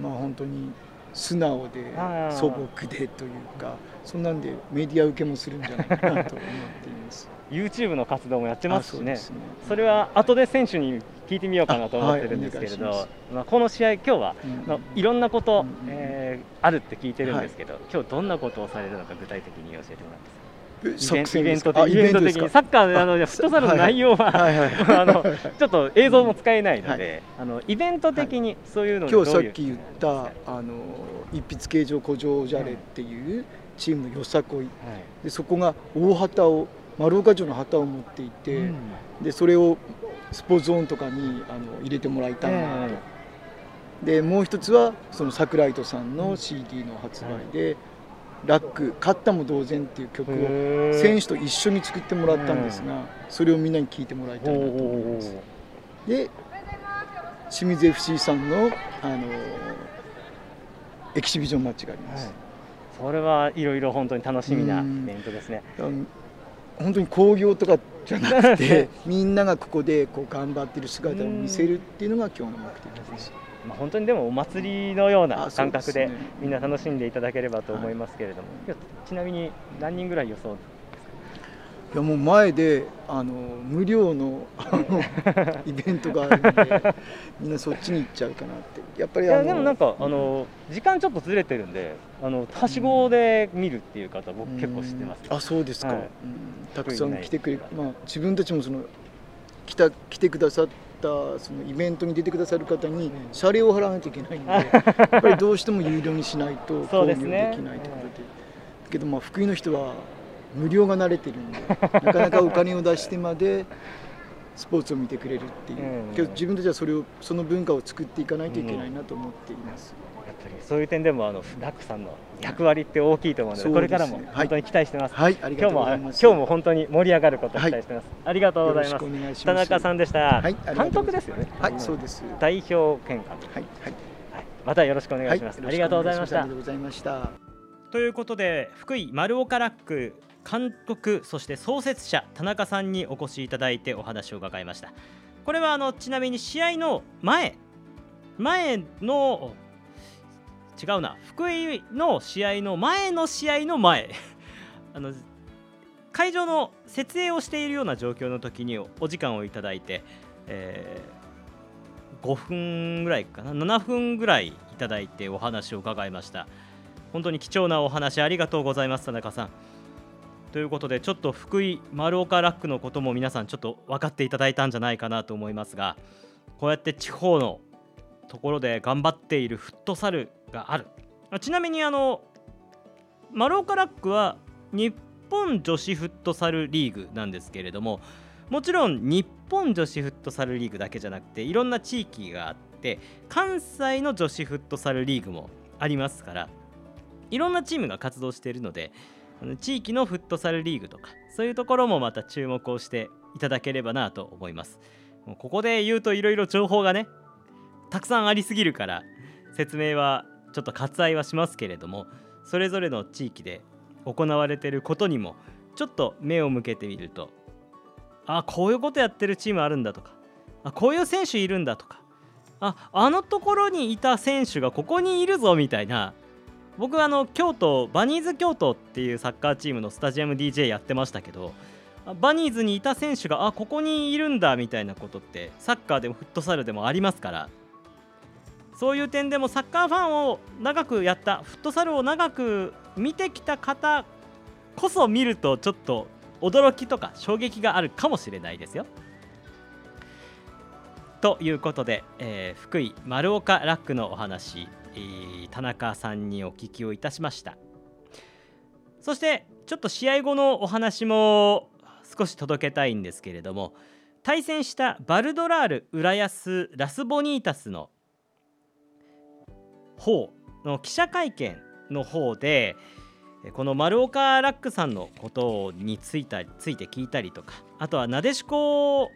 まあ本当に素直で素朴でというかそんなんでメディア受けもするんじゃないかなと思って。YouTube の活動もやってますしね、そね。それは後で選手に聞いてみようかなと思ってるんですけれど、はい、まあ、この試合、今日は、うん、いろんなこと、うん、えー、あるって聞いてるんですけど、はい、今日どんなことをされるのか、具体的に教えてもらってますイベント的イベント的に。サッカーあのフットサルの内容は、あのちょっと映像も使えないので、あのイベント的にそういうの今日さっき言ったあの一筆形状古城じゃれっていうチームのよさこい、でそこが大旗を丸岡城の旗を持っていて、うん、でそれをスポーツゾーンとかにあの入れてもらいたいなと。でもう一つはその桜井戸さんの CD の発売で「ラック勝ったも同然」っていう曲を選手と一緒に作ってもらったんですがそれをみんなに聴いてもらいたいなと思います。で清水 FC さんのあのエキシビジョンマッチがあります、はい、それはいろいろ本当に楽しみなイベントですね。本当に興行とかじゃなくて みんながここでこう頑張ってる姿を見せるっていうのが今日の目的です。まあ、本当にでもお祭りのような感覚でみんな楽しんでいただければと思いますけれども、はい、ちなみに何人ぐらい予想いやもう前であの無料の イベントがあるんでみんなそっちに行っちゃうかなって。やっぱりいやでもなんかあの時間ちょっとずれてるんであのはしごで見るっていう方僕結構知ってます、あそうですか、はい、たくさん来てくれ、まあ、自分たちもその来た来てくださったそのイベントに出てくださる方に謝礼を払わないといけないんで、やっぱりどうしても有料にしないと 購入できないということで。だけどまあ福井の人は無料が慣れてるんでなかなかお金を出してまでスポーツを見てくれるっていう、けど自分たちはそれをその文化を作っていかないといけないなと思っています。やっぱりそういう点でもあのダックさんの役割って大きいと思うので、これからも本当に期待してます。はい、ありがとうございます。今日も本当に盛り上がることを期待してます。ありがとうございます。田中さんでした。はい、監督ですよね。はい、そうです。代表兼監督。はい、はい、またよろしくお願いします。ありがとうございました。ありがとうございました。ということで福井丸岡ラック監督そして創設者田中さんにお越しいただいてお話を伺いました。これはあのちなみに試合の前前の違うな福井の試合の前の試合の前 あの会場の設営をしているような状況の時にお時間をいただいて、えー、5分ぐらいかな7分ぐらいいただいてお話を伺いました。本当に貴重なお話ありがとうございます田中さん。ということでちょっと福井丸岡ラックのことも皆さんちょっと分かっていただいたんじゃないかなと思いますがこうやって地方のところで頑張っているフットサルがある。ちなみにあの丸岡ラックは日本女子フットサルリーグなんですけれどももちろん日本女子フットサルリーグだけじゃなくていろんな地域があって関西の女子フットサルリーグもありますからいろんなチームが活動しているので地域のフットサルリーグとかそういうところもまた注目をしていただければなと思います。もうここで言うといろいろ情報がねたくさんありすぎるから説明はちょっと割愛はしますけれどもそれぞれの地域で行われていることにもちょっと目を向けてみるとあこういうことやってるチームあるんだとかあこういう選手いるんだとかああのところにいた選手がここにいるぞみたいな僕はあの京都バニーズ京都っていうサッカーチームのスタジアム DJ やってましたけどバニーズにいた選手があここにいるんだみたいなことってサッカーでもフットサルでもありますからそういう点でもサッカーファンを長くやったフットサルを長く見てきた方こそ見るとちょっと驚きとか衝撃があるかもしれないですよ。ということで、えー、福井丸岡ラックのお話田中さんにお聞きをいたしました。そしてちょっと試合後のお話も少し届けたいんですけれども対戦したバルドラール浦安ラスボニータスの方の記者会見の方でこの丸岡ラックさんのことについたついて聞いたりとかあとはなでしこ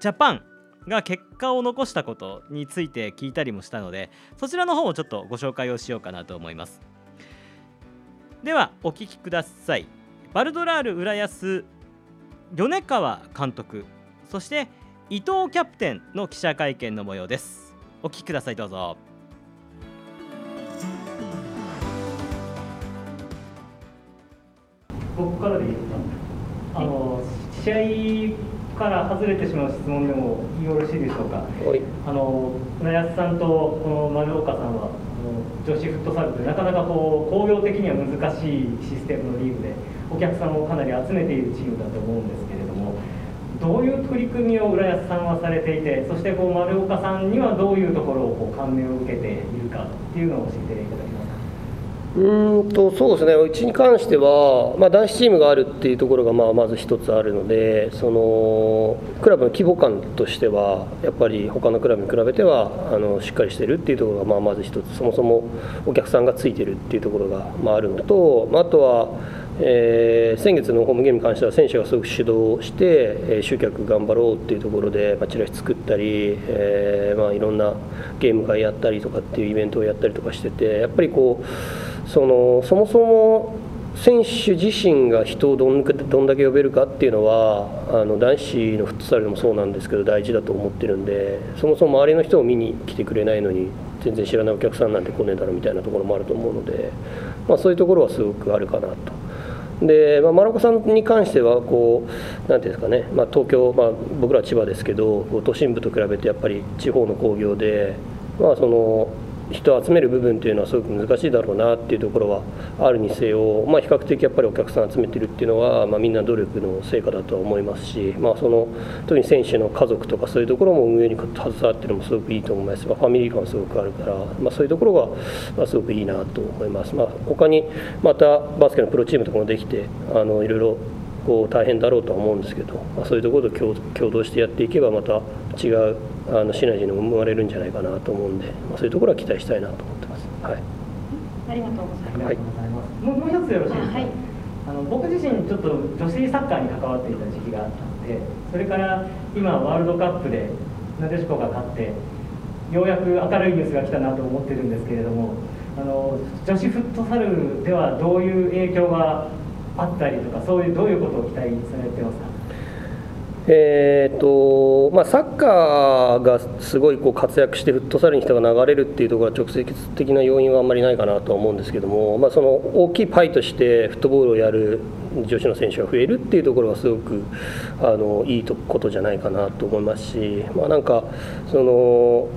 ジャパンが結果を残したことについて聞いたりもしたのでそちらの方をちょっとご紹介をしようかなと思います。ではお聞きください。バルドラール浦安米川監督そして伊藤キャプテンの記者会見の模様です。お聞きくださいどうぞ。僕からでいいですか？あの試合から外れてしまう質問でもよろしいでしょうか？あの船安さんとこの丸岡さんは女子フットサルでなかなかこう工業的には難しいシステムのリーグでお客さんをかなり集めているチームだと思うんですけれどもどういう取り組みを浦安さんはされていてそしてこう丸岡さんにはどういうところをこう感銘を受けているかっていうのを教えていただきますうんとそうですね。うちに関しては、まあ、男子チームがあるっていうところがまあまず一つあるのでそのクラブの規模感としてはやっぱり他のクラブに比べてはあのしっかりしてるっていうところがまあまず一つ。そもそもお客さんがついてるっていうところがまああるのと、まあ、あとはえー、先月のホームゲームに関しては選手がすごく主導して、えー、集客頑張ろうっていうところで、まあ、チラシ作ったり、えーまあ、いろんなゲーム会やったりとかっていうイベントをやったりとかしててやっぱりこうそのそもそも選手自身が人をどんどんだけ呼べるかっていうのはあの男子のフットサルでもそうなんですけど大事だと思ってるんでそもそも周りの人を見に来てくれないのに全然知らないお客さんなんて来ねえだろみたいなところもあると思うので、まあ、そういうところはすごくあるかなと。で、まあ、マラコさんに関してはこうなんていうんですかね、まあ、東京、まあ、僕らは千葉ですけど都心部と比べてやっぱり地方の工業で、まあ、その人を集める部分っていうのはすごく難しいだろうなっていうところはあるにせよ、まあ、比較的やっぱりお客さん集めてるっていうのは、まあ、みんな努力の成果だとは思いますし、まあ、その特に選手の家族とかそういうところも運営に携わってるのもすごくいいと思います、まあ、ファミリー感すごくあるから、まあ、そういうところが、まあ、すごくいいなと思います、まあ、他にまたバスケのプロチームとかもできてあのいろいろこう大変だろうとは思うんですけど、まあ、そういうところと共同してやっていけばまた違うあのシナジーの生まれるんじゃないかなと思うんで、まあ、そういうところは期待したいなと思ってます。はい。ありがとうございます。はい、もうもう一つよろしいですか？はい、あの僕自身ちょっと女子サッカーに関わっていた時期があったので、それから今ワールドカップでなでしこが勝ってようやく明るいニュースが来たなと思ってるんですけれども、あの女子フットサルではどういう影響があったりとか、そういうどういうことを期待されてますか？えーとまあ、サッカーがすごいこう活躍してフットサルに人が流れるっていうところは直接的な要因はあんまりないかなとは思うんですけども、まあ、その大きいパイとしてフットボールをやる女子の選手が増えるっていうところはすごくあのいいことじゃないかなと思いますし、まあ、なんかその、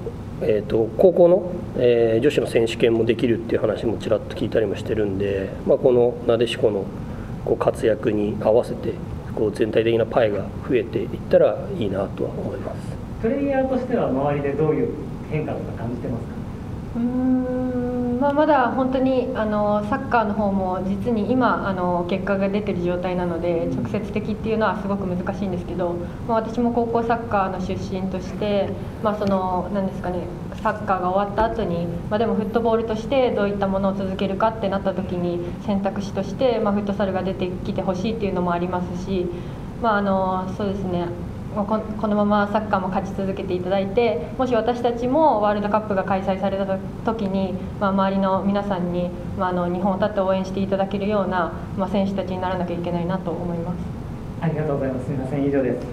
えーと、高校の、えー、女子の選手権もできるっていう話もちらっと聞いたりもしてるんで、まあ、このなでしこのこう活躍に合わせてこう全体的なパイが増えていったらいいなとは思います。プレイヤーとしては周りでどういう変化とか感じてますか？うんまあ、まだ本当にあのサッカーの方も実に今あの結果が出てる状態なので直接的っていうのはすごく難しいんですけど、まあ、私も高校サッカーの出身として、まあ、その何ですかねサッカーが終わった後に、まあ、でもフットボールとしてどういったものを続けるかってなった時に選択肢として、まあ、フットサルが出てきてほしいっていうのもありますし、まあ、あのそうですね。このままサッカーも勝ち続けていただいてもし私たちもワールドカップが開催された時に、まあ、周りの皆さんに、まあ、あの日本を立って応援していただけるような、まあ、選手たちにならなきゃいけないなと思います。ありがとうございます。すみません。以上です。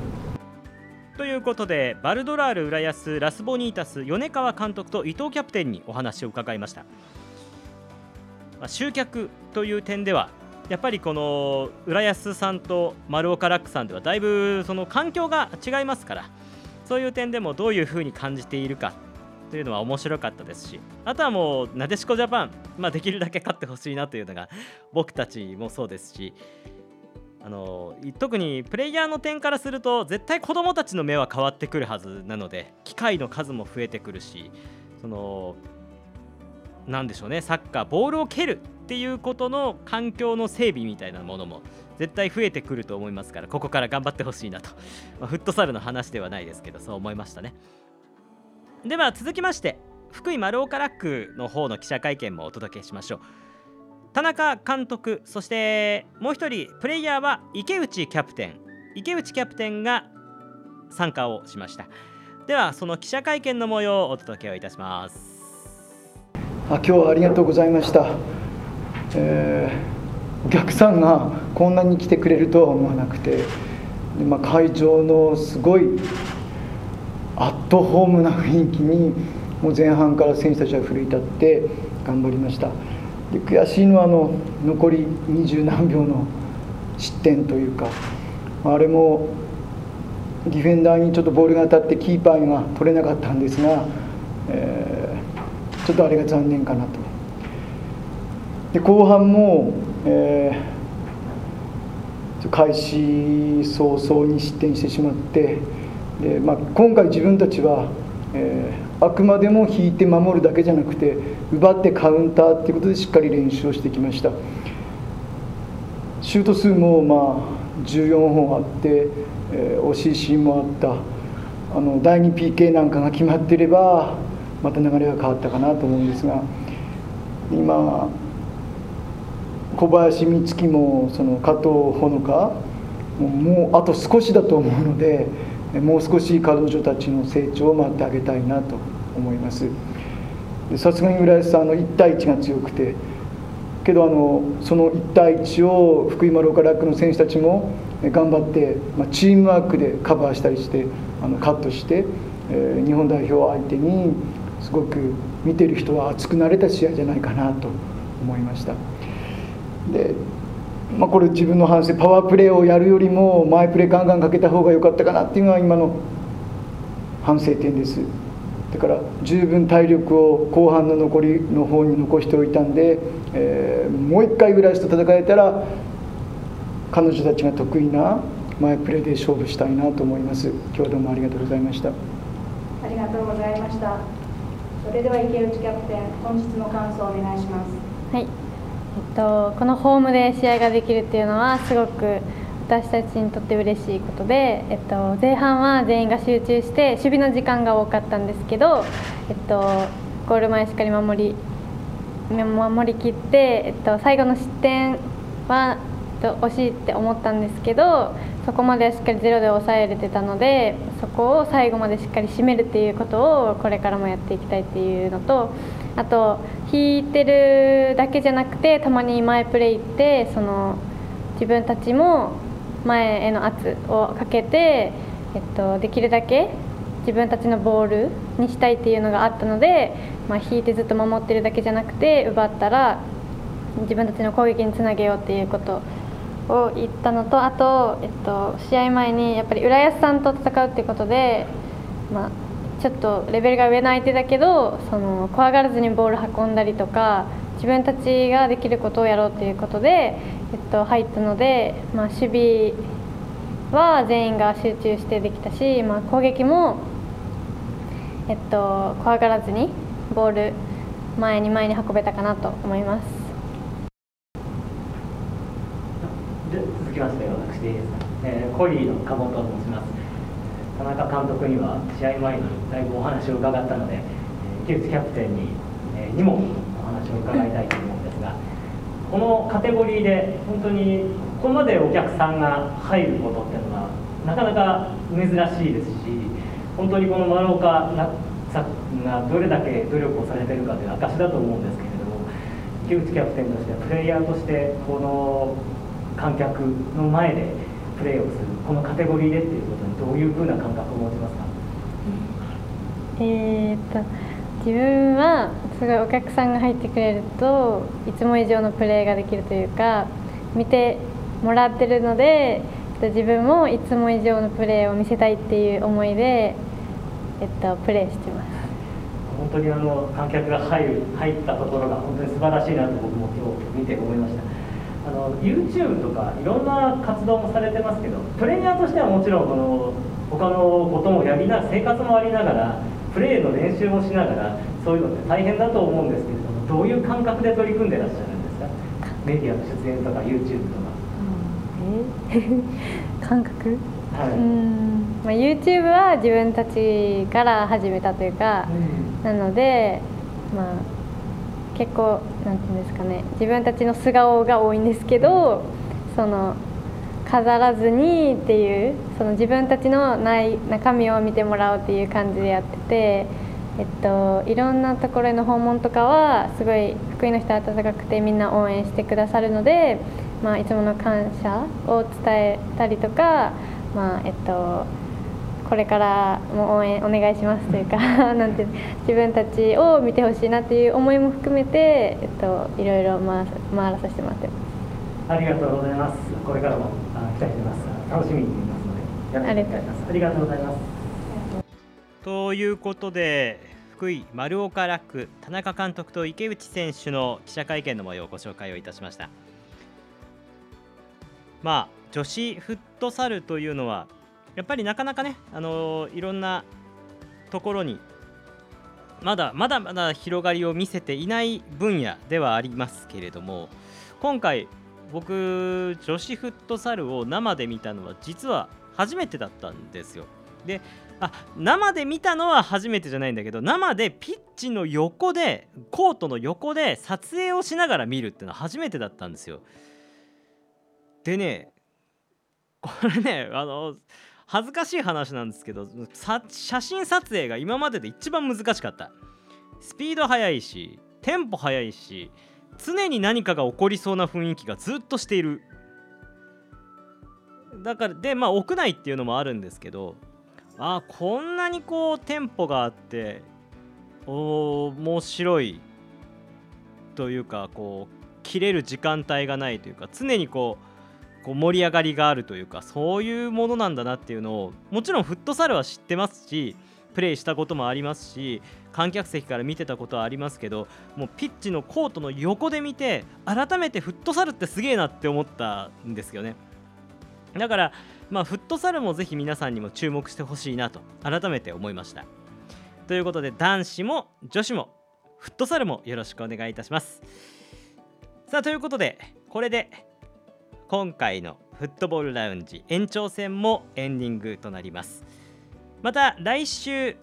ということでバルドラール浦安ラスボニータス米川監督と伊藤キャプテンにお話を伺いました、まあ、集客という点ではやっぱりこの浦安さんと丸岡ラックさんではだいぶその環境が違いますからそういう点でもどういうふうに感じているかというのは面白かったですしあとはもうなでしこジャパン、まあ、できるだけ勝ってほしいなというのが僕たちもそうですしあの特にプレイヤーの点からすると絶対子どもたちの目は変わってくるはずなので機会の数も増えてくるしそのなんでしょうねサッカーボールを蹴るっていうことの環境の整備みたいなものも絶対増えてくると思いますからここから頑張ってほしいなと、まあ、フットサルの話ではないですけどそう思いましたね。では続きまして福井丸岡ラックの方の記者会見もお届けしましょう。田中監督そしてもう一人プレイヤーは池内キャプテン。池内キャプテンが参加をしました。ではその記者会見の模様をお届けをいたします。あ今日はありがとうございました。えー、お客さんがこんなに来てくれるとは思わなくてで、まあ、会場のすごいアットホームな雰囲気にもう前半から選手たちは奮い立って頑張りました。で悔しいのはあの残り二十何秒の失点というかあれもディフェンダーにちょっとボールが当たってキーパーが取れなかったんですが、えー、ちょっとあれが残念かなと。で後半も、えー、開始早々に失点してしまってで、まあ、今回自分たちは、えー、あくまでも引いて守るだけじゃなくて奪ってカウンターっていうことでしっかり練習をしてきました。シュート数もまあ14本あって、えー、惜しいシーンもあった。あの第2 PK なんかが決まっていればまた流れが変わったかなと思うんですが今小林美月もその加藤ほのかもうあと少しだと思うのでもう少し彼女たちの成長を待ってあげたいなと思います。さすがに浦安さんの1対1が強くてけどあのその1対1を福井丸岡ラックの選手たちも頑張って、まあ、チームワークでカバーしたりしてあのカットして、えー、日本代表相手にすごく見てる人は熱くなれた試合じゃないかなと思いました。で、まあ、これ自分の反省パワープレーをやるよりも前プレーガンガンかけた方が良かったかなっていうのは今の反省点です。だから十分体力を後半の残りの方に残しておいたんで、えー、もう一回ぐらいと戦えたら彼女たちが得意な前プレーで勝負したいなと思います。今日はどうもありがとうございました。ありがとうございました。それでは池内キャプテン本日の感想をお願いします。はい、と、このホームで試合ができるっていうのはすごく私たちにとって嬉しいことで、えっと、前半は全員が集中して守備の時間が多かったんですけど、えっと、ゴール前しっかり守り守りきって、えっと、最後の失点はと惜しいって思ったんですけどそこまでしっかりゼロで抑えれてたのでそこを最後までしっかり締めるっていうことをこれからもやっていきたいっていうのとあと引いてるだけじゃなくてたまに前プレー行ってその自分たちも前への圧をかけて、えっと、できるだけ自分たちのボールにしたいっていうのがあったので、まあ、引いてずっと守ってるだけじゃなくて奪ったら自分たちの攻撃につなげようっていうことを言ったのとあと、えっと、試合前にやっぱり浦安さんと戦うっていうことで、まあ、ちょっとレベルが上の相手だけどその怖がらずにボール運んだりとか自分たちができることをやろうということで、えっと、入ったので、まあ、守備は全員が集中してできたし、まあ、攻撃も、えっと、怖がらずにボール前に前に運べたかなと思います。で続きまして私です、えー、コリーの鴨と申します田中監督には試合前にだいぶお話を伺ったので、えー、池内キャプテンに、えー、にもお話を伺いたいと思うんですがこのカテゴリーで本当にここまでお客さんが入ることっていうのはなかなか珍しいですし本当にこの丸岡さんがどれだけ努力をされてるかという証だと思うんですけれども池内キャプテンとしてプレイヤーとしてこの観客の前でプレーをするこのカテゴリーでっていうことどういうふうな感覚を持ちますか、えー、っと自分はすごいお客さんが入ってくれるといつも以上のプレーができるというか見てもらってるので自分もいつも以上のプレーを見せたいっていう思いで、えっと、プレーしてます。本当にあの観客が入る入ったところが本当に素晴らしいなと僕も今日見て思いましたあの YouTube とかいろんな活動もされてますけどプレイヤーとしてはもちろんこの他のこともやりな生活もありながらプレーの練習もしながらそういうのって大変だと思うんですけれどもどういう感覚で取り組んでらっしゃるんですか？メディアの出演とか YouTube とか。感覚、はい、うん。まあ、YouTube は自分たちから始めたというか、うん、なので、まあ、結構なんていうんですかね自分たちの素顔が多いんですけどその飾らずにっていうその自分たちのない中身を見てもらおうっていう感じでやってて、えっと、いろんなところへの訪問とかはすごい福井の人は温かくてみんな応援してくださるので、まあ、いつもの感謝を伝えたりとか、まあえっとこれからも応援お願いしますというか なんて自分たちを見てほしいなという思いも含めて、えっと、いろいろ回回らさせてもらってます。ありがとうございます。これからも期待してます。楽しみにしていますのでやっていきたいます。ありがとうございます。ということで福井丸岡楽田中監督と池内選手の記者会見の模様をご紹介をいたしました。まあ女子フットサルというのはやっぱりなかなかね、あの、いろんなところにまだまだまだ広がりを見せていない分野ではありますけれども今回僕女子フットサルを生で見たのは実は初めてだったんですよ。であ生で見たのは初めてじゃないんだけど生でピッチの横でコートの横で撮影をしながら見るっていうのは初めてだったんですよ。でねこれねあの恥ずかしい話なんですけど写真撮影が今までで一番難しかった。スピード速いしテンポ速いし常に何かが起こりそうな雰囲気がずっとしている。だからでまあ屋内っていうのもあるんですけどあこんなにこうテンポがあってお面白い。というかこう切れる時間帯がないというか常にこうこう盛り上がりがあるというかそういうものなんだなっていうのをもちろんフットサルは知ってますしプレイしたこともありますし観客席から見てたことはありますけどもうピッチのコートの横で見て改めてフットサルってすげえなって思ったんですよね。だからまあ、フットサルもぜひ皆さんにも注目してほしいなと改めて思いました。ということで男子も女子もフットサルもよろしくお願いいたします。さあということでこれで今回のフットボールラウンジ延長戦もエンディングとなります。また来週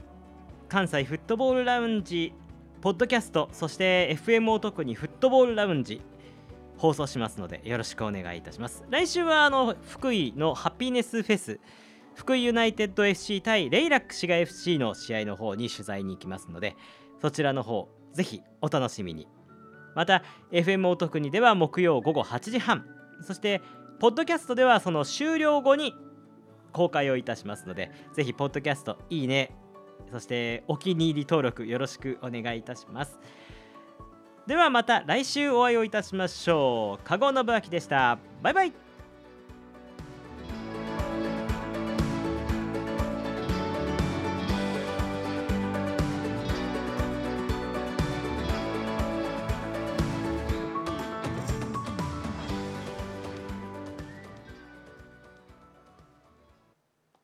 関西フットボールラウンジポッドキャストそして FM を特にフットボールラウンジ放送しますのでよろしくお願いいたします。来週はあの福井のハピネスフェス福井ユナイテッド FC 対レイラック滋賀 FC の試合の方に取材に行きますのでそちらの方ぜひお楽しみに。また FM お得にでは木曜午後8時半そしてポッドキャストではその終了後に公開をいたしますのでぜひポッドキャストいいねそしてお気に入り登録よろしくお願いいたします。ではまた来週お会いをいたしましょう。加護信明でした。バイバイ。